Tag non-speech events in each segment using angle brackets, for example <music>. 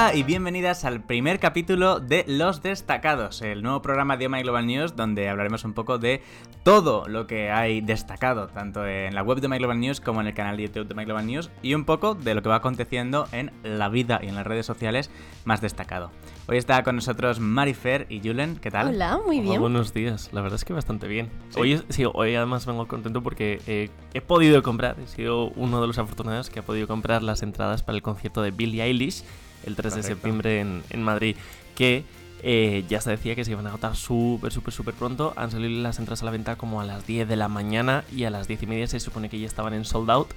Hola y bienvenidas al primer capítulo de Los Destacados, el nuevo programa de My Global News donde hablaremos un poco de todo lo que hay destacado, tanto en la web de My Global News como en el canal de YouTube de My Global News y un poco de lo que va aconteciendo en la vida y en las redes sociales más destacado. Hoy está con nosotros Marifer y Julen, ¿qué tal? Hola, muy Hola, bien. buenos días. La verdad es que bastante bien. ¿Sí? Hoy, sí, hoy además vengo contento porque eh, he podido comprar, he sido uno de los afortunados que ha podido comprar las entradas para el concierto de Billie Eilish el 3 de septiembre en, en Madrid, que eh, ya se decía que se iban a agotar súper, súper, súper pronto. Han salido las entradas a la venta como a las 10 de la mañana y a las 10 y media se supone que ya estaban en sold out.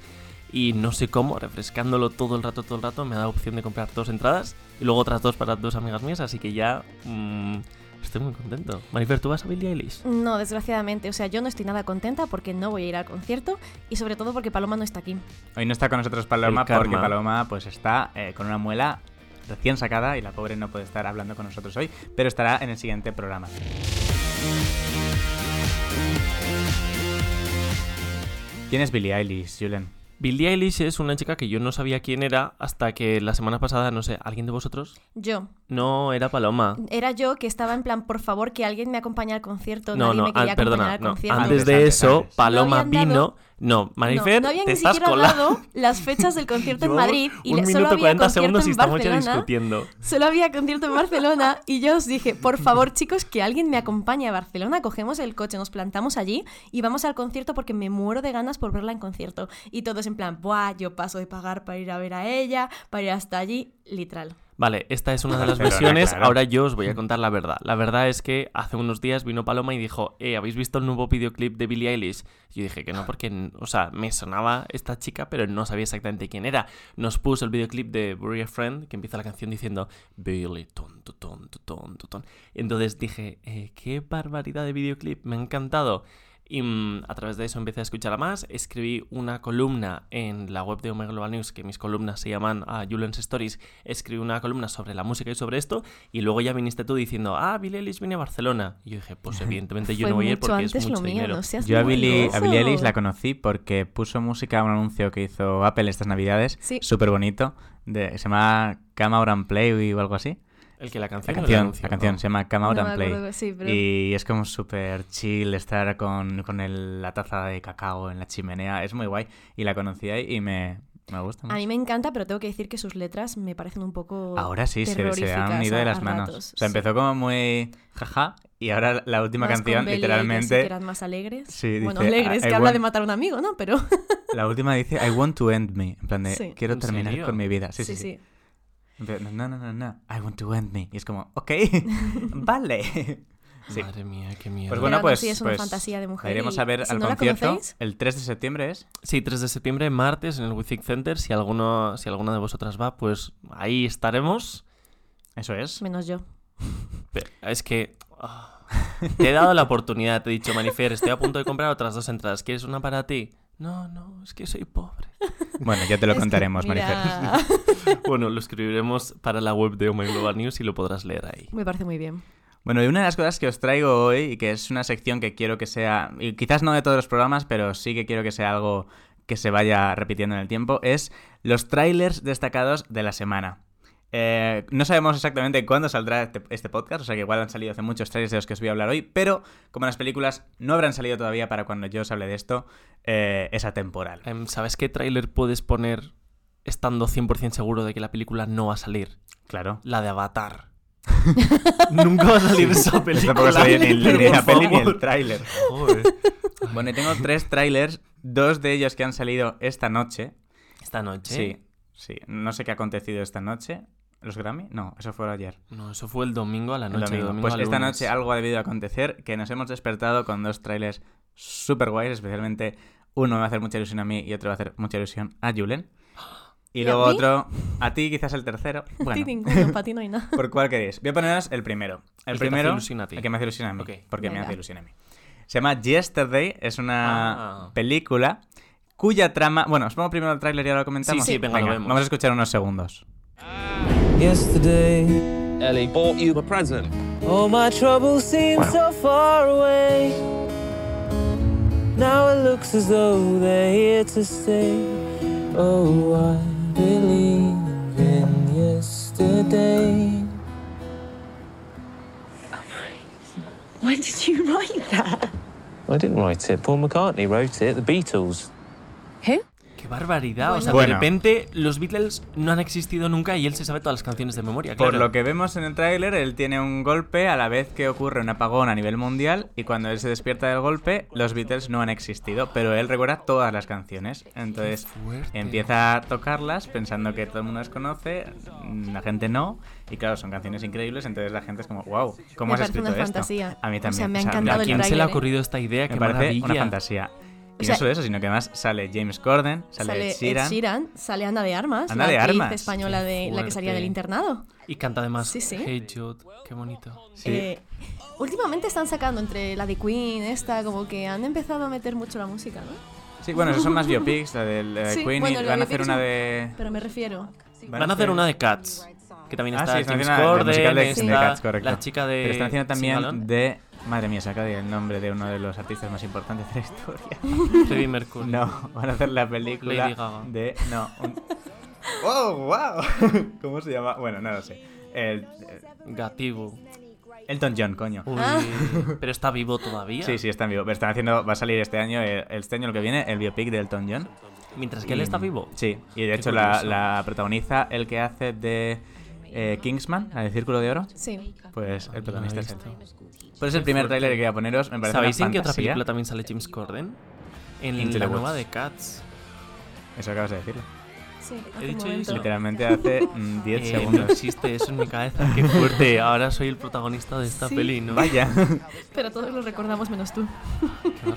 Y no sé cómo, refrescándolo todo el rato, todo el rato, me ha dado opción de comprar dos entradas y luego otras dos para dos amigas mías, así que ya mm, estoy muy contento. Marifer, ¿tú vas a Billie Eilish? No, desgraciadamente. O sea, yo no estoy nada contenta porque no voy a ir al concierto y sobre todo porque Paloma no está aquí. Hoy no está con nosotros Paloma porque Paloma pues está eh, con una muela recién sacada y la pobre no puede estar hablando con nosotros hoy, pero estará en el siguiente programa. ¿Quién es Billie Eilish, Julen? Billie Eilish es una chica que yo no sabía quién era hasta que la semana pasada, no sé, ¿alguien de vosotros? Yo. No, era Paloma. Era yo que estaba en plan, por favor, que alguien me acompañe al concierto. No, Nadie no, me quería perdona, acompañar al no. concierto. Antes de eso, antes. Paloma No vino. No, Marifer, no, no habían te ni estás dado las fechas del concierto en Madrid y un solo minuto había 40 concierto segundos y en estamos ya Barcelona. discutiendo. Solo había concierto en Barcelona y yo os dije, por favor chicos, que alguien me acompañe a Barcelona, cogemos el coche, nos plantamos allí y vamos al concierto porque me muero de ganas por verla en concierto. Y todos en plan, buah, yo paso de pagar para ir a ver a ella, para ir hasta allí, literal. Vale, esta es una de <laughs> las versiones. claro. Ahora yo os voy a contar la verdad. La verdad es que hace unos días vino Paloma y dijo, eh, ¿habéis visto el nuevo videoclip de Billie Eilish? Yo dije que no, porque, o sea, me sonaba esta chica, pero no sabía exactamente quién era. Nos puso el videoclip de Bury a Friend, que empieza la canción diciendo, Billie, ton, ton, ton, ton, ton". Entonces dije, eh, qué barbaridad de videoclip, me ha encantado. Y mm, a través de eso empecé a escucharla más. Escribí una columna en la web de Omega Global News, que mis columnas se llaman a Julian's Stories. Escribí una columna sobre la música y sobre esto. Y luego ya viniste tú diciendo, ah, Billie Eilish viene a Barcelona. Y yo dije, pues <laughs> evidentemente yo no voy a ir porque antes es mucho lo mío, dinero. no seas Yo a Billie, a maloso. Billie Eilish la conocí porque puso música a un anuncio que hizo Apple estas navidades, Sí. súper bonito, de, se llama Out and Play o algo así. El que la La canción. o el canción, anuncio? la canción No. se llama Come Out No and Play. acuerdo, sí, pero- Y es como súper chill estar con, con el- la taza de cacao en la chimenea. Es muy guay. Y la conocí ahí y me, me gusta A mucho. mí me encanta, pero tengo que decir que sus letras me parecen un poco Ahora sí, se, se han ido de a- las a manos. ratos, O sea, sí. empezó como muy jaja y ahora la última Más con canción, Belly, que sí que literalmente, eran más alegres. Sí, bueno, dice, alegres, I- I que habla want- de matar a un amigo, ¿no? Pero la última dice I want to end me. En plan de, Sí. quiero ¿En terminar serio? con mi vida. Sí, sí, sí, sí. sí. En plan, No, no, no, no, I want to end me. Y es como, ok, <laughs> vale. <laughs> Sí. Madre mía, qué miedo. Pues bueno, pues, así es una pues fantasía de mujer iremos a ver si al no concierto. conocéis- El 3 de septiembre es. Sí, 3 de septiembre, martes, en el Withic Center. Si alguno, si alguna de vosotras va, pues ahí estaremos. Eso es. Menos yo. Pero Es que ah, te he dado la oportunidad, te he dicho, Manifer, estoy a punto de comprar otras dos entradas. ¿Quieres una para ti? No, no, es que soy pobre. <laughs> Bueno, ya te lo contaremos, Marifer. <laughs> Bueno, lo escribiremos para la web de Oh My Global News y lo podrás leer ahí. Me parece muy bien. Bueno, y una de las cosas que os traigo hoy, y que es una sección que quiero que sea, y quizás no de todos los programas, pero sí que quiero que sea algo que se vaya repitiendo en el tiempo, es los trailers destacados de la semana. Eh, no sabemos exactamente cuándo saldrá este, este podcast, o sea que igual han salido hace muchos trailers de los que os voy a hablar hoy, pero como las películas no habrán salido todavía para cuando yo os hable de esto, eh, es atemporal. Em, ¿Sabes qué tráiler puedes poner estando 100% seguro de que la película no va a salir? Claro. La de Avatar. <laughs> <laughs> Nunca va a salir esa película. Tampoco salió ni, el- ni la peli ni el tráiler. Bueno, y tengo tres trailers, dos de ellos que han salido esta noche. Esta noche. Sí, sí. No sé qué ha acontecido esta noche. ¿Los Grammy? No, eso fue ayer. No, eso fue el domingo a la El noche. domingo. domingo Pues esta lunes. noche algo ha debido acontecer, que nos hemos despertado con dos trailers super guays, especialmente uno me va a hacer mucha ilusión a mí y otro va a hacer mucha ilusión a Julen. <gasps> Y, ¿Y a luego mí? otro, a ti quizás el tercero. <laughs> A ti Bueno, ninguno, <laughs> para ti no hay nada. ¿por cuál queréis? Voy a poneros el primero. El, El que primero, ilusión a ti. el que me hace ilusión a mí, Ok. porque me Venga. hace ilusión a mí. Se llama Yesterday, es una Ah. película cuya trama... Bueno, os pongo primero el tráiler y ahora lo comentamos. Sí, sí, venga, lo vemos. Vamos a escuchar unos segundos. Yesterday, Ellie bought you a present. all my troubles seem so far away. Now it looks as though they're here to stay. Oh, I believe in yesterday. yesterday. When did you write that? I didn't write it. Paul McCartney wrote it. The Beatles. Who? Qué barbaridad. O sea, Bueno. de repente los Beatles no han existido nunca y él se sabe todas las canciones de memoria. Por claro. lo que vemos en el tráiler, él tiene un golpe a la vez que ocurre un apagón a nivel mundial y cuando él se despierta del golpe, los Beatles no han existido, pero él recuerda todas las canciones. Entonces empieza a tocarlas pensando que todo el mundo las conoce, la gente no, y claro, son canciones increíbles, entonces la gente es como, wow, ¿cómo Me has escrito una esto? fantasía. A mí O sea, también. me ha O sea, encantado ¿A el quién se le ha ¿eh? ocurrido esta idea? Me Qué parece maravilla. una fantasía. Y O sea- no solo eso, sino que además sale James Corden, sale, Sale Ed Sheeran. Ed Sheeran, sale Ana de Armas, Ana la de Armas. española Qué de la que salía del internado. Y canta además Sí, sí. Hey Jude. Qué bonito. Sí. Eh, últimamente están sacando entre la de Queen, esta, como que han empezado a meter mucho la música, ¿no? Sí, bueno, esos son más <laughs> biopics, la de, la de Sí, Queen, bueno, y van a hacer una un- de... Pero me refiero. Van a hacer una de Cats. Que también Ah, está James haciendo la- la Corden, de- de está Cats, correcto. la chica de... Pero están haciendo también de... Madre mía, se acaba de ir el nombre de uno de los artistas más importantes de la historia. <laughs> Freddie Mercury. No, van a hacer la película Lady Gaga. de... No, un... <laughs> ¡Oh, wow! <laughs> ¿Cómo se llama? Bueno, no lo sé. El, Gatibu. Elton John, coño. Uy, Ah. Pero está vivo todavía. Sí, sí, está en vivo. Pero están haciendo... Va a salir este año, este año lo que viene, el biopic de Elton John. Mientras que él está vivo. Sí, y de Qué hecho la, la protagoniza el que hace de eh, Kingsman, la de Círculo de Oro. Sí. Pues el protagonista no es visto. Pues es el primer tráiler que quería poneros. Me parece ¿Sabéis en qué otra película también sale James Corden? En Into la nueva de Cats. Eso acabas de decirlo. Sí, He hace dicho eso. Literalmente hace <laughs> mm, 10 Eh, no segundos. existe eso en mi cabeza. Qué fuerte. Ahora soy el protagonista de esta Sí. peli, ¿no? Vaya. Pero todos lo recordamos menos tú.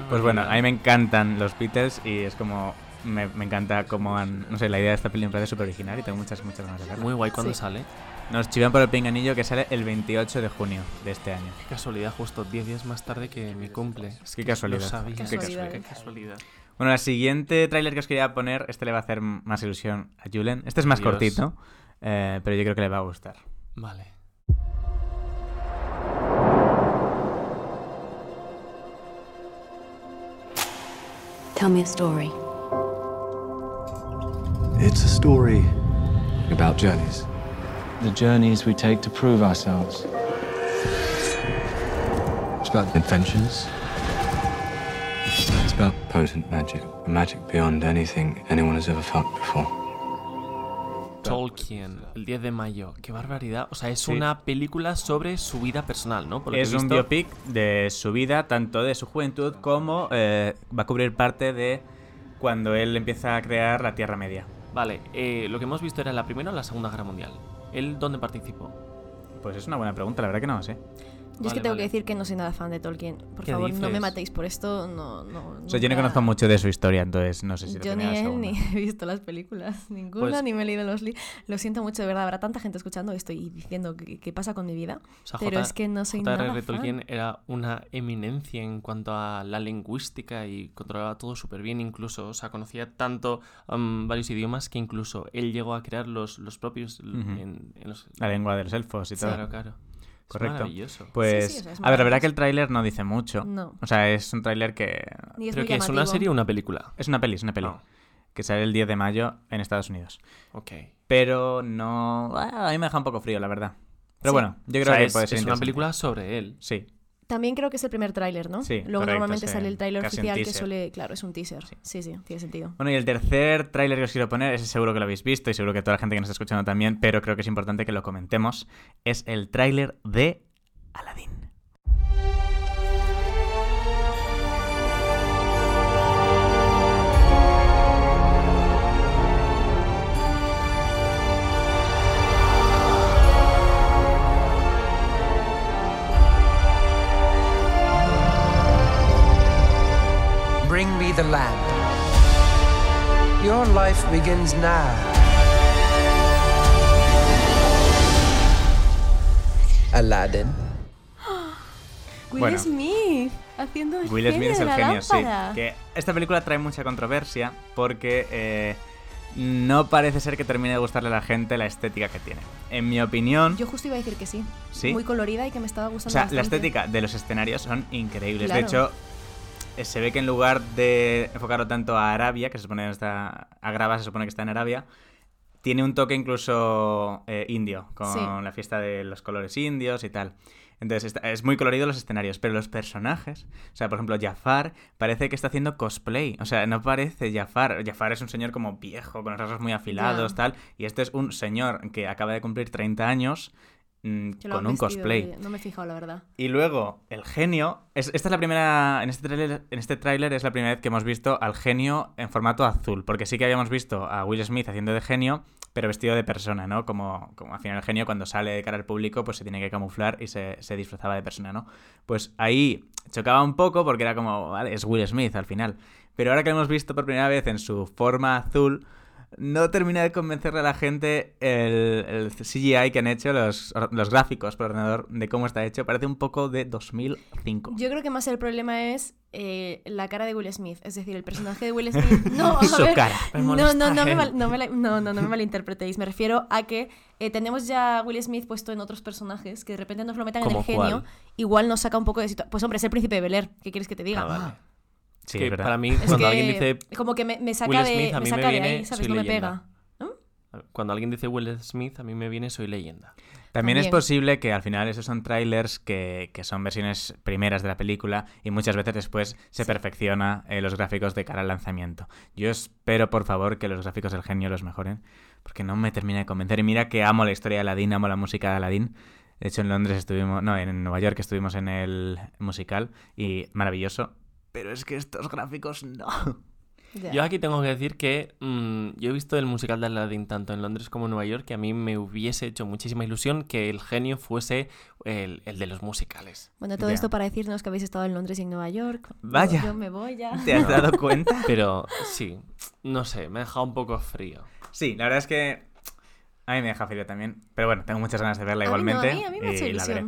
Pues bueno, a mí me encantan los Beatles y es como... Me, me encanta cómo han... No sé, la idea de esta peli me parece súper original y tengo muchas, muchas ganas de verla. Muy guay cuando Sí. sale. Nos chivan por el pinganillo que sale el 28 de junio de este año. Qué casualidad, justo 10 días más tarde que mi cumple. Es Qué que casualidad. Lo sabía. Qué casualidad. Qué casualidad. Bueno, el siguiente tráiler que os quería poner, este le va a hacer más ilusión a Julen. Este es más Dios. cortito, eh, pero yo creo que le va a gustar. Vale. Tell me a story. It's a story about journeys. The journeys we take to prove ourselves. It's about adventures. It's about potent magic. Magic beyond anything anyone has ever felt before. Tolkien, el 10 de mayo. Qué barbaridad. O sea, es Sí. una película sobre su vida personal, ¿no? Por lo que Es he un biopic de su vida, tanto de su juventud como eh, va a cubrir parte de cuando él empieza a crear la Tierra Media. Vale, eh, lo que hemos visto era la Primera o la Segunda Guerra Mundial. ¿Él dónde participó? Pues es una buena pregunta, la verdad que no lo sé. Yo es que Vale, tengo vale. que decir que no soy nada fan de Tolkien. Por ¿Qué favor, no me dices? matéis por esto. No, no, O sea, yo no conozco mucho de su historia, entonces no sé si Yo ni él <laughs> ni he visto las películas, <laughs> ninguna, Pues- ni me he leído los libros. Lo siento mucho, de verdad. Habrá tanta gente escuchando esto y diciendo qué, pasa con mi vida. O sea, pero J- es que no soy nada Tolkien fan. era una eminencia en cuanto a la lingüística y controlaba todo súper bien incluso. O sea, conocía tanto um, varios idiomas que incluso él llegó a crear los, los propios l- Ujú. en, en los... La lengua de los elfos y todo. Claro, claro. Es Correcto. maravilloso. Pues, Sí, sí, o sea, es a ver, la verdad que el tráiler no dice mucho. No. O sea, es un tráiler que... Ni es ¿Pero muy que es una serie o una película? Es una peli, es una peli. Ah. Que sale el 10 de mayo en Estados Unidos. Ok. Pero no... ah, A mí me deja un poco frío, la verdad. Pero Sí. bueno, yo O creo sea, que es, puede ser es una película sobre él. Sí, También creo que es el primer tráiler, ¿no? Sí, Luego correcto, normalmente sale el tráiler oficial que suele... Claro, es un teaser. Sí, sí, tiene sentido. Bueno, y el tercer tráiler que os quiero poner, ese seguro que lo habéis visto y seguro que toda la gente que nos está escuchando también, pero creo que es importante que lo comentemos, es el tráiler de Aladdin. The lamp. Your life begins now. Aladdin. <gasps> Will Bueno. Smith haciendo el Will Smith es el genio, sí. Que esta película trae mucha controversia porque eh, no parece ser que termine de gustarle a la gente la estética que tiene. En mi opinión, Yo justo iba a decir que sí. ¿Sí? Muy colorida y que me estaba o gustando sea, la estética de los escenarios son increíbles. Claro. De hecho, se ve que en lugar de enfocarlo tanto a Arabia, que se supone que está a Grava, se supone que está en Arabia, tiene un toque incluso eh, indio, con Sí. la fiesta de los colores indios y tal. Entonces está- es muy colorido los escenarios, pero los personajes, o sea, por ejemplo, Jafar parece que está haciendo cosplay, o sea, no parece Jafar. Jafar es un señor como viejo, con los rasgos muy afilados, tal, y este es un señor que acaba de cumplir 30 años mm, con un cosplay. No me he fijado, la verdad. Y luego, el genio. es- esta es la primera. En este tráiler en este tráiler es la primera vez que hemos visto al genio en formato azul. Porque sí que habíamos visto a Will Smith haciendo de genio, pero vestido de persona, ¿no? Como, como al final el genio cuando sale de cara al público, pues se tiene que camuflar y se, se disfrazaba de persona, ¿no? Pues ahí chocaba un poco porque era como, vale, es Will Smith al final. Pero ahora que lo hemos visto por primera vez en su forma azul, no termina de convencerle a la gente el, el CGI que han hecho, los, los gráficos por ordenador de cómo está hecho. Parece un poco de 2005. Yo creo que más el problema es eh, la cara de Will Smith. Es decir, el personaje de Will Smith. <laughs> No, a Su ver, cara. Me No, no, no me, eh. mal- no, me la- no, no, no me malinterpretéis. Me refiero a que eh, tenemos ya a Will Smith puesto en otros personajes que de repente nos lo metan en el ¿Cómo genio. Igual nos saca un poco de situación. Pues hombre, es el príncipe de Bel Air. ¿Qué quieres que te diga? Ah, vale. Sí, que es para mí, Es cuando que alguien dice como que me, me saca Will de, Smith, a me mí saca me de viene ahí, ¿sabes? Soy No me Leyenda. pega. cuando alguien dice Will Smith, a mí me viene Soy leyenda. También es posible que al final esos son trailers que, que son versiones primeras de la película y muchas veces después se perfecciona eh, los gráficos de cara al lanzamiento. Yo espero, por favor, que los gráficos del genio los mejoren, porque no me termina de convencer. Y mira que amo la historia de Aladdin, amo la música de Aladdin. De hecho, en Londres estuvimos, no, en Nueva York estuvimos en el musical y maravilloso. Pero es que estos gráficos no. Ya. Yo aquí tengo que decir que mm, yo he visto el musical de Aladdin tanto en Londres como en Nueva York que a mí me hubiese hecho muchísima ilusión que el genio fuese el, el de los musicales. Bueno, todo Ya. esto para decirnos que habéis estado en Londres y en Nueva York. Yo- Vaya. Yo, me voy ya. ¿Te has dado cuenta? <laughs> Pero sí, no sé, me ha dejado un poco frío. Sí, la verdad es que a mí me deja frío también. Pero bueno, tengo muchas ganas de verla A mí no, igualmente. a mí, a mí me ha hecho y la veré.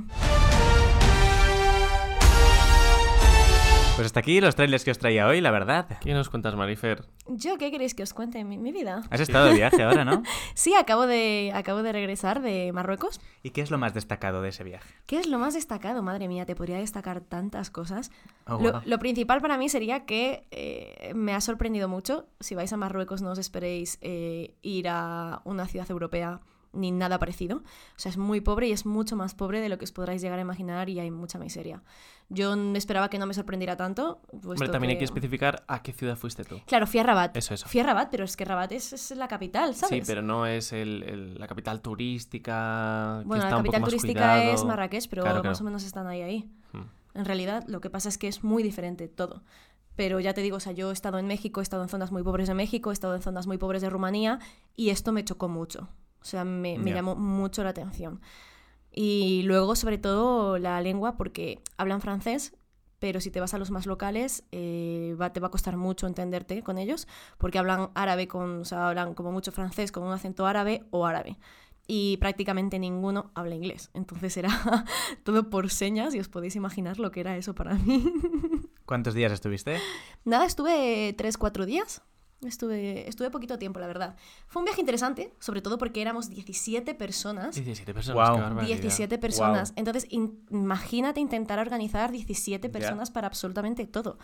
Pues hasta aquí los trailers que os traía hoy, la verdad. ¿Qué nos cuentas, Marifer? ¿Yo qué queréis que os cuente mi, mi vida? Has estado de viaje ahora, ¿no? <laughs> Sí, acabo de, acabo de regresar de Marruecos. ¿Y qué es lo más destacado de ese viaje? ¿Qué es lo más destacado? Madre mía, te podría destacar tantas cosas. Oh, lo, wow. lo principal para mí sería que eh, me ha sorprendido mucho. Si vais a Marruecos no os esperéis eh, ir a una ciudad europea ni nada parecido. O sea, es muy pobre y es mucho más pobre de lo que os podráis llegar a imaginar y hay mucha miseria. Yo esperaba que no me sorprendiera tanto. Hombre, también hay que especificar a qué ciudad fuiste tú. Claro, fui a Rabat. Eso, eso. Fui a Rabat, pero es que Rabat es, es la capital, ¿sabes? Sí, pero no es el- el- la capital turística. que Bueno, está la un poco capital más turística es. Marrakech, pero Claro, más o menos están ahí, ahí. Hmm. En realidad, lo que pasa es que es muy diferente todo. Pero ya te digo, o sea, yo he estado en México, he estado en zonas muy pobres de México, he estado en zonas muy pobres de Rumanía y esto me chocó mucho. O sea, me, me Ya. llamó mucho la atención. Y luego, sobre todo, la lengua, porque hablan francés, pero si te vas a los más locales, eh, va, te va a costar mucho entenderte con ellos, porque hablan árabe, con, o sea, hablan como mucho francés con un acento árabe o árabe. Y prácticamente ninguno habla inglés. Entonces era <laughs> todo por señas y os podéis imaginar lo que era eso para mí. <laughs> ¿Cuántos días estuviste? Nada, estuve 3-4 días. Estuve, estuve poquito tiempo, la verdad. Fue un viaje interesante, sobre todo porque éramos 17 personas. 17 personas, barbaridad. 17 personas. Entonces, in- imagínate intentar organizar 17 personas para absolutamente todo.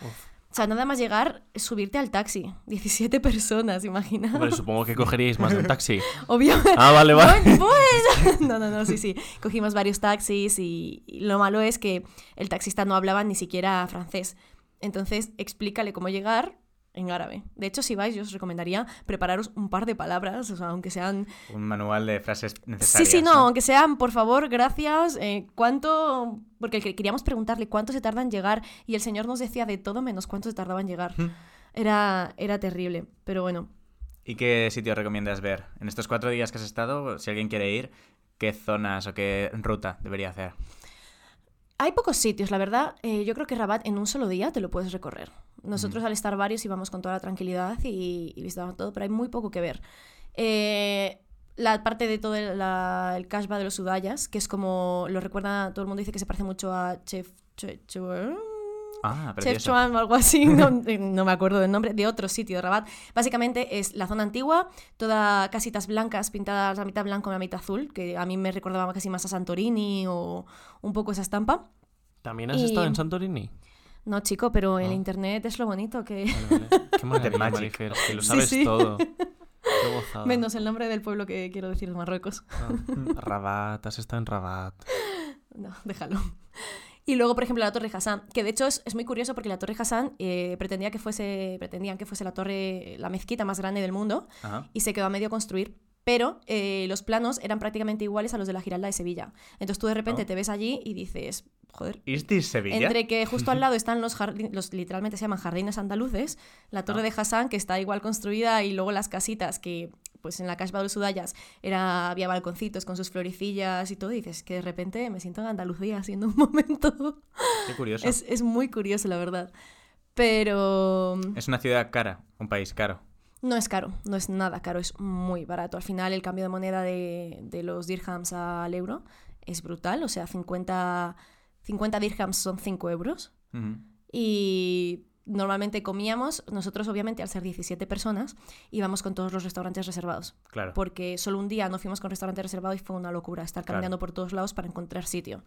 O sea, nada más llegar, subirte al taxi. 17 personas, imagina. Hombre, supongo que <laughs> cogeríais más de un taxi. Obvio. Ah, vale, <laughs> vale. Bueno, pues. <laughs> No, no, no, sí, sí. Cogimos varios taxis y, y lo malo es que el taxista no hablaba ni siquiera francés. Entonces, explícale cómo llegar en árabe. De hecho, si vais, yo os recomendaría prepararos un par de palabras, o sea, aunque sean... Un manual de frases Sí, necesarias. sí, no, aunque sean, por favor, gracias, eh, ¿cuánto...? Porque que- queríamos preguntarle cuánto se tarda en llegar y el señor nos decía de todo menos cuánto se tardaba en llegar. Era, era terrible, pero bueno, ¿Y qué sitio recomiendas ver? En estos cuatro días que has estado, si alguien quiere ir, ¿qué zonas o qué ruta debería hacer? Hay pocos sitios, la verdad. eh, yo creo que Rabat en un solo día te lo puedes recorrer. Nosotros al estar varios íbamos con toda la tranquilidad y, y visitábamos todo, pero hay muy poco que ver. Eh, la parte de todo el, la- el Kashba de los Udayas, que es como, lo recuerda, todo el mundo dice que se parece mucho a Chef... Chef, Chef- Ah, Chef precioso. Chuan o algo así, no, <laughs> no me acuerdo del nombre, de otro sitio de Rabat. Básicamente es la zona antigua, toda casitas blancas pintadas la mitad blanco y la mitad azul, que a mí me recordaba casi más a Santorini o un poco esa estampa. ¿También has Y- estado en Santorini? No, chico, pero el Ah. internet es lo bonito que... Vale, vale. <laughs> Qué maravilla, Magic. Marifer, que lo Sí, sabes sí. todo. <laughs> Qué. Menos el nombre del pueblo que quiero decir de Marruecos. Ah, Rabat, has estado en Rabat. No, déjalo. Y luego, por ejemplo, la Torre Hassan, que de hecho es, es muy curioso porque la Torre Hassan eh, pretendía que fuese, pretendían que fuese la torre, la mezquita más grande del mundo Ajá. y se quedó a medio construir. Pero eh, los planos eran prácticamente iguales a los de la Giralda de Sevilla. Entonces tú de repente Oh. te ves allí y dices, joder, ¿Is this Sevilla? entre que justo al <laughs> lado están los, jardin- los literalmente se llaman jardines andaluces, la torre Ah. de Hassan que está igual construida y luego las casitas que pues en la Casbah de los era, había balconcitos con sus florecillas y todo, y dices que de repente me siento en Andalucía haciendo un <laughs> momento. Qué curioso. Es, es muy curioso, la verdad. Pero Es una ciudad cara, un país caro. no es caro, no es nada caro, es muy barato. Al final el cambio de moneda de, de los dirhams al euro es brutal, o sea, 50, 50 dirhams son 5 euros. Y normalmente comíamos, nosotros obviamente al ser 17 personas, íbamos con todos los restaurantes reservados. Claro. Porque solo un día no fuimos con restaurante reservado y fue una locura estar Claro. caminando por todos lados para encontrar sitio.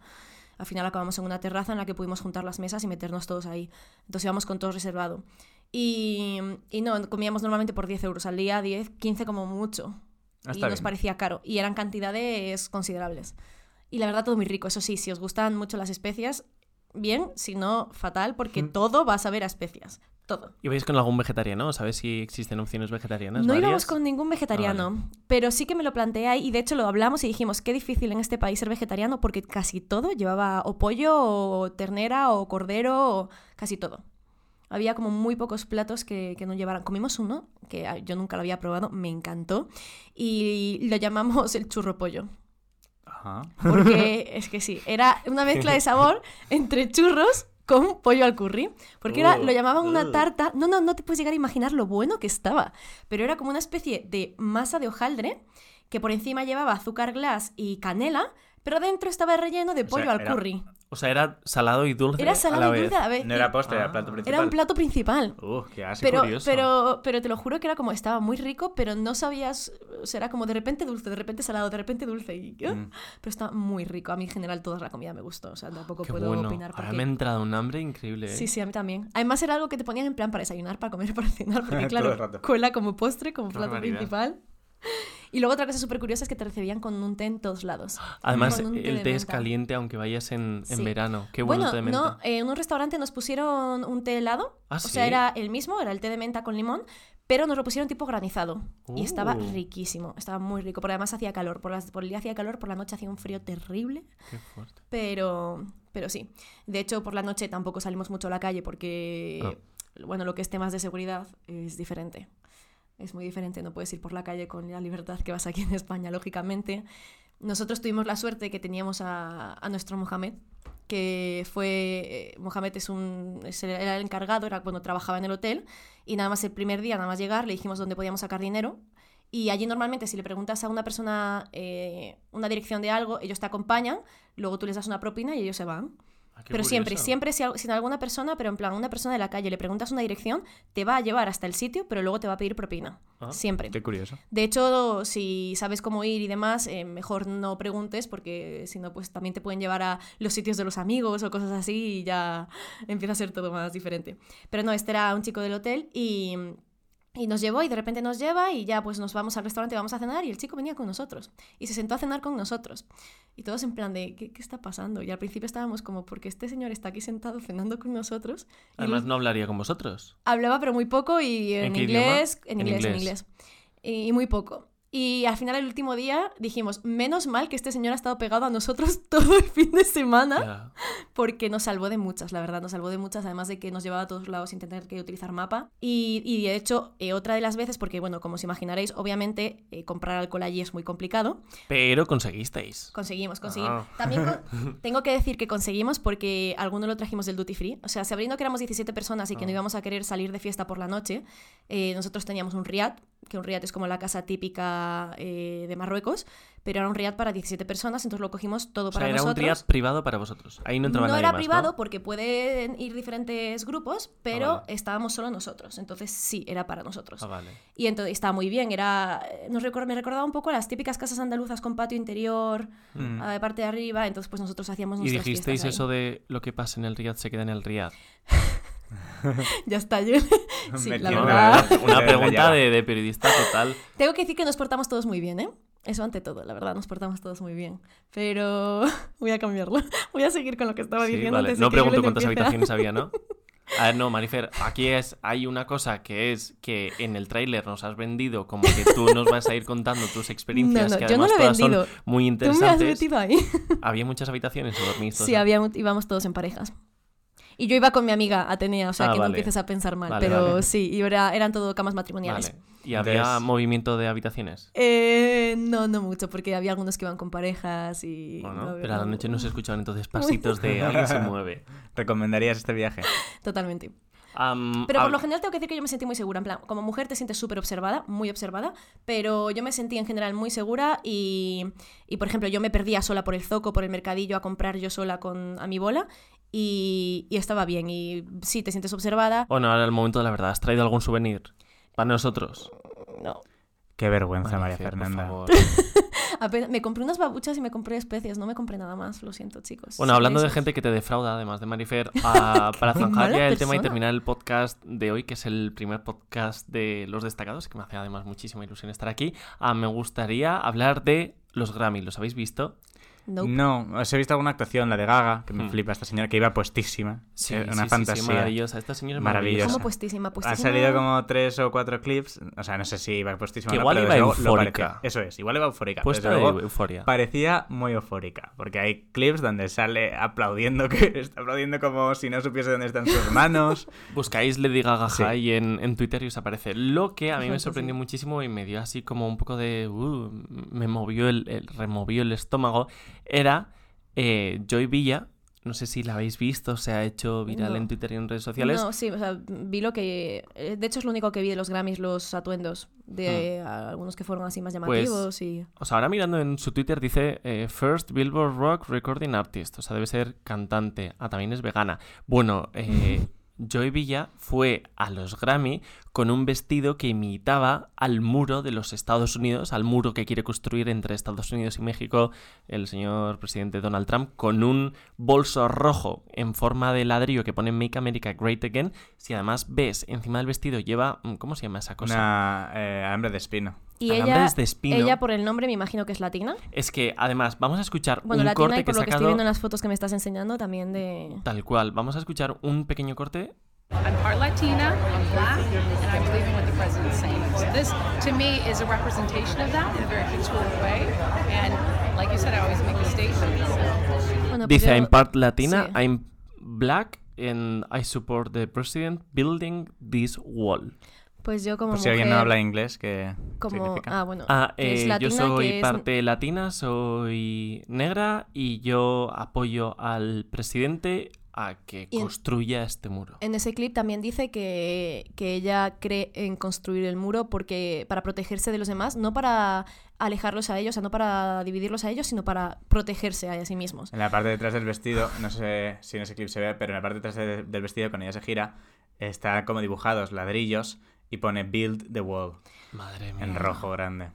Al final acabamos en una terraza en la que pudimos juntar las mesas y meternos todos ahí. Entonces íbamos con todo reservado. Y, y no, comíamos normalmente por 10 euros al día, 10, 15 como mucho. Ah, y nos bien. parecía caro. Y eran cantidades considerables. Y la verdad todo muy rico. Eso sí, si os gustan mucho las especias, bien, si no, fatal, porque Mm. todo va a saber a especias. Todo. ¿Y vais con algún vegetariano? ¿Sabes si existen opciones vegetarianas? No íbamos con ningún vegetariano, Ah, vale. pero sí que me lo planteé ahí y de hecho lo hablamos y dijimos qué difícil en este país ser vegetariano porque casi todo llevaba o pollo o ternera o cordero o casi todo. Había como muy pocos platos que, que no llevaran. Comimos uno que ah, yo nunca lo había probado, me encantó y lo llamamos el churro pollo. Ajá. Porque <laughs> es que sí, era una mezcla de sabor <laughs> entre churros con pollo al curry. Porque era, lo llamaban una tarta. No, no, no te puedes llegar a imaginar lo bueno que estaba. Pero era como una especie de masa de hojaldre que por encima llevaba azúcar glass y canela, pero dentro estaba relleno de sea, pollo al era- curry. O sea, era salado y dulce. Era a salado la y vez. dulce a la vez. No era postre, Ah. era plato principal. Era un plato principal. Uh, qué asco. Pero, curioso. pero, pero te lo juro que era como, estaba muy rico, pero no sabías, o sea, era como de repente dulce, de repente salado, de repente dulce. Y, ¡ah! Mm. Pero está muy rico. A mí en general toda la comida me gustó, o sea, tampoco Qué puedo bueno. opinar Ahora porque... me ha entrado un hambre increíble. ¿eh? Sí, sí, a mí también. Además era algo que te ponían en plan para desayunar, para comer, <laughs> para cenar, porque <laughs> claro, cuela como postre, como Qué plato principal. Y luego otra cosa súper curiosa es que te recibían con un té en todos lados. Además, té el té es caliente aunque vayas en, en Sí. verano. Qué bueno, bueno, té de menta. no, eh, en un restaurante nos pusieron un té helado. Ah, o sea, era el mismo, era el té de menta con limón, pero nos lo pusieron tipo granizado. Y estaba Uh. riquísimo, estaba muy rico. Porque además hacía calor. Por, las, por el día hacía calor, por la noche hacía un frío terrible. Qué fuerte. Pero, pero sí. De hecho, por la noche tampoco salimos mucho a la calle porque, Ah. bueno, lo que es temas de seguridad es diferente. Es muy diferente, no puedes ir por la calle con la libertad que vas aquí en España, lógicamente. Nosotros tuvimos la suerte que teníamos a, a nuestro Mohamed, que fue... eh, Mohamed es un, era el encargado, era cuando trabajaba en el hotel, y nada más el primer día, nada más llegar, le dijimos dónde podíamos sacar dinero. Y allí normalmente si le preguntas a una persona eh, una dirección de algo, ellos te acompañan, luego tú les das una propina y ellos se van. Ah, Pero siempre, curioso. siempre, si, al- si a alguna persona, pero en plan, una persona de la calle le preguntas una dirección, te va a llevar hasta el sitio, pero luego te va a pedir propina. Ah, siempre. Qué curioso. De hecho, si sabes cómo ir y demás, eh, mejor no preguntes, porque si no, pues también te pueden llevar a los sitios de los amigos o cosas así y ya <laughs> empieza a ser todo más diferente. Pero no, este era un chico del hotel y, y nos llevó y de repente nos lleva y ya pues nos vamos al restaurante, vamos a cenar y el chico venía con nosotros y se sentó a cenar con nosotros. Y todos en plan de, ¿qué, qué está pasando? Y al principio estábamos como, porque este señor está aquí sentado cenando con nosotros. Y Además, no hablaría con vosotros. hablaba pero muy poco y en, inglés, en En inglés, en inglés. Y, y muy poco. Y al final, el último día, dijimos, menos mal que este señor ha estado pegado a nosotros <laughs> todo el fin de semana, porque nos salvó de muchas, la verdad, nos salvó de muchas, además de que nos llevaba a todos lados sin tener que utilizar mapa. Y, y de hecho, eh, otra de las veces, porque bueno, como os imaginaréis, obviamente eh, comprar alcohol allí es muy complicado. Pero conseguisteis. Conseguimos, conseguimos. Ah. También con- <laughs> tengo que decir que conseguimos porque alguno lo trajimos del duty free. O sea, sabiendo que éramos 17 personas y que no Ah. íbamos a querer salir de fiesta por la noche, eh, nosotros teníamos un riad, que un riad es como la casa típica eh, de Marruecos, pero era un riad para 17 personas, entonces lo cogimos todo O sea, para era un nosotros. triad privado para vosotros. Ahí no entraba no nadie era más, privado ¿no? porque pueden ir diferentes grupos, pero Ah, vale. estábamos solo nosotros. Entonces sí, era para nosotros. Ah, vale. Y entonces estaba muy bien, era nos recuer- me recordaba un poco a las típicas casas andaluzas con patio interior, Mm. a de parte de arriba, entonces pues nosotros hacíamos Y nuestras dijisteis fiestas ahí. eso de lo que pasa en el riad se queda en el riad. <laughs> <laughs> ya está, yo. <laughs> sí, la verdad. Una <laughs> pregunta de, de periodista total. Tengo que decir que nos portamos todos muy bien, ¿eh? Eso ante todo, la verdad, nos portamos todos muy bien. Pero voy a cambiarlo. Voy a seguir con lo que estaba Sí, diciendo vale. antes No pregunto cuántas habitaciones había, ¿no? A ver, no, Marifer, aquí es, hay una cosa que es que en el tráiler nos has vendido como que tú nos vas a ir contando tus experiencias, No, no, que yo no además lo he todas vendido. son muy Tú me has interesantes. metido ahí. ¿Había muchas habitaciones o dormís todos? Sí, había, íbamos todos en parejas. Y yo iba con mi amiga Atenea, o sea Ah, que vale. no empieces a pensar mal. Vale, pero vale. sí, y era, eran todo camas matrimoniales. Vale. ¿Y había Entonces- movimiento de habitaciones? Eh, no, no mucho, porque había algunos que iban con parejas y... ¿O no? Pero a la no- noche no se escuchaban entonces pasitos de <laughs> alguien se mueve. ¿Recomendarías este viaje? Totalmente. Am, Pero por lo general tengo que decir que yo me sentí muy segura. En plan, como mujer te sientes súper observada, muy observada, pero yo me sentí en general muy segura y, y, por ejemplo, yo me perdía sola por el zoco, por el mercadillo, a comprar yo sola con, a mi bola y, y estaba bien. Y sí, te sientes observada. Bueno, ahora el momento de la verdad. ¿Has traído algún souvenir? Para nosotros. No. Qué vergüenza, María por Fernanda. favor. <laughs> <laughs> Apenas- me compré unas babuchas y me compré especias, no me compré nada más, lo siento, chicos. Bueno, hablando de gente que te defrauda, además de Marifer, <laughs> ah, para zanjar ya el tema y terminar el podcast de hoy, que es el primer podcast de Los Destacados, que me hace además muchísima ilusión estar aquí, ah, me gustaría hablar de los Grammy. ¿Los habéis visto? Nope. No, os he visto alguna actuación, la de Gaga, que me Hmm. flipa esta señora, que iba puestísima. Sí, Eh, una sí, sí, sí, fantasía. maravillosa. Esta señora es Maravillosa. ¿Cómo puestísima? Han puestísima? salido como tres o cuatro clips, o sea, no sé si iba puestísima Que igual pero iba eufórica. parecía. Eso es, igual iba eufórica. Puesta de euforia. Parecía muy eufórica, porque hay clips donde sale aplaudiendo, que <laughs> está aplaudiendo como si no supiese dónde están sus manos. <laughs> Buscáis Lady Gaga Sí. High en, en Twitter y os aparece. Lo que a mí me sorprendió sí. muchísimo y me dio así como un poco de... uh, me movió el, el- removió el estómago. Era eh, Joy Villa. No sé si la habéis visto, se ha hecho viral No. en Twitter y en redes sociales. No, sí, o sea, vi lo que... eh, De hecho, es lo único que vi de los Grammys, los atuendos de algunos que fueron así más Hmm. Pues- llamativos y... O sea, ahora mirando en su Twitter dice eh, First Billboard Rock Recording Artist. O sea, debe ser cantante. Ah, también es vegana. Bueno, eh, <laughs> Joy Villa fue a los Grammy con un vestido que imitaba al muro de los Estados Unidos, al muro que quiere construir entre Estados Unidos y México el señor presidente Donald Trump, con un bolso rojo en forma de ladrillo que pone Make America Great Again. Si además ves, encima del vestido lleva... mm, ¿Cómo se llama esa cosa? Una eh, hambre de espino. Y ella, Alambres de espino. ella, por el nombre, me imagino que es latina. Es que además vamos a escuchar Bueno, un latina corte y que por lo que estoy sacado viendo en las fotos que me estás enseñando también de... tal cual. Vamos a escuchar un pequeño corte. I'm part Latina, I'm black, and I believe in what the president's saying. So this, to me, is a representation of that in a very way. And like you said, I always make a statement. So. Bueno, pues Dice, I'm part Latina, sí. I'm black, and I support the president building this wall. Pues yo como Por si alguien no habla inglés, ¿qué como... significa? Ah, bueno. Ah, que eh, yo soy que es- parte latina, soy negra y yo apoyo al presidente a que Y en- construya este muro. En ese clip también dice que, que ella cree en construir el muro porque para protegerse de los demás, no para alejarlos a ellos, o sea, no para dividirlos a ellos, sino para protegerse a sí mismos. En la parte de detrás del vestido, no sé si en ese clip se ve, pero en la parte de detrás de- del vestido, cuando ella se gira, están como dibujados ladrillos y pone Build the Wall Madre mía. en rojo grande.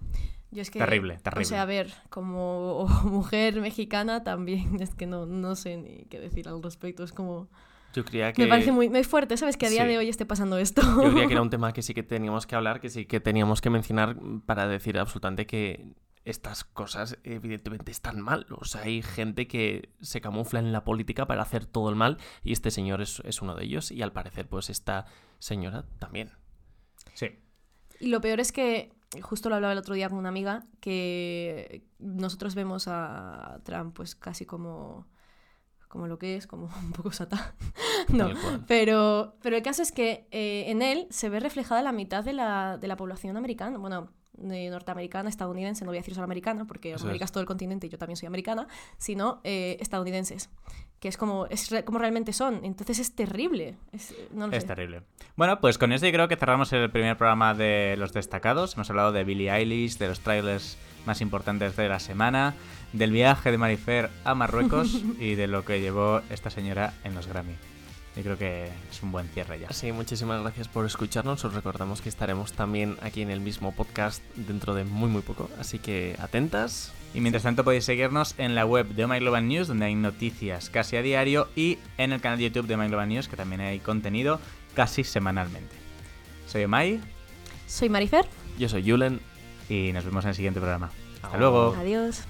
Yo es que, Terrible, O terrible. sea, a ver, como <laughs> mujer mexicana también <laughs> es que no, no sé ni qué decir al respecto. Es como... Yo creía que... Me parece muy, muy fuerte, ¿sabes? Que a día Sí. de hoy esté pasando esto. Yo creía que era un <laughs> tema que sí que teníamos que hablar, que sí que teníamos que mencionar para decir absolutamente que estas cosas evidentemente están mal. O sea, hay gente que se camufla en la política para hacer todo el mal y este señor es, es uno de ellos y al parecer pues esta señora también. Sí. Y lo peor es que, justo lo hablaba el otro día con una amiga, que nosotros vemos a Trump pues casi como, como lo que es, como <laughs> un poco satán. <laughs> no, pero, pero el caso es que eh, en él se ve reflejada la mitad de la, de la población americana, bueno, norteamericana, estadounidense, no voy a decir solo americana, porque Eso América es. es todo el continente y yo también soy americana, sino eh, estadounidenses, que es como, es re- como realmente son. Entonces es terrible. Es, no lo Es sé. terrible. Bueno, pues con esto yo creo que cerramos el primer programa de los destacados. Hemos hablado de Billie Eilish, de los trailers más importantes de la semana, del viaje de Marifer a Marruecos <laughs> y de lo que llevó esta señora en los Grammy. Yo creo que es un buen cierre ya. Sí, muchísimas gracias por escucharnos. Os recordamos que estaremos también aquí en el mismo podcast dentro de muy muy poco. Así que atentas. Y mientras tanto podéis seguirnos en la web de Oh My Global News, donde hay noticias casi a diario, y en el canal de YouTube de Oh My Global News, que también hay contenido casi semanalmente. Soy Omai Soy Marifer. Yo soy Julen. y nos vemos en el siguiente programa. Hasta luego. Adiós.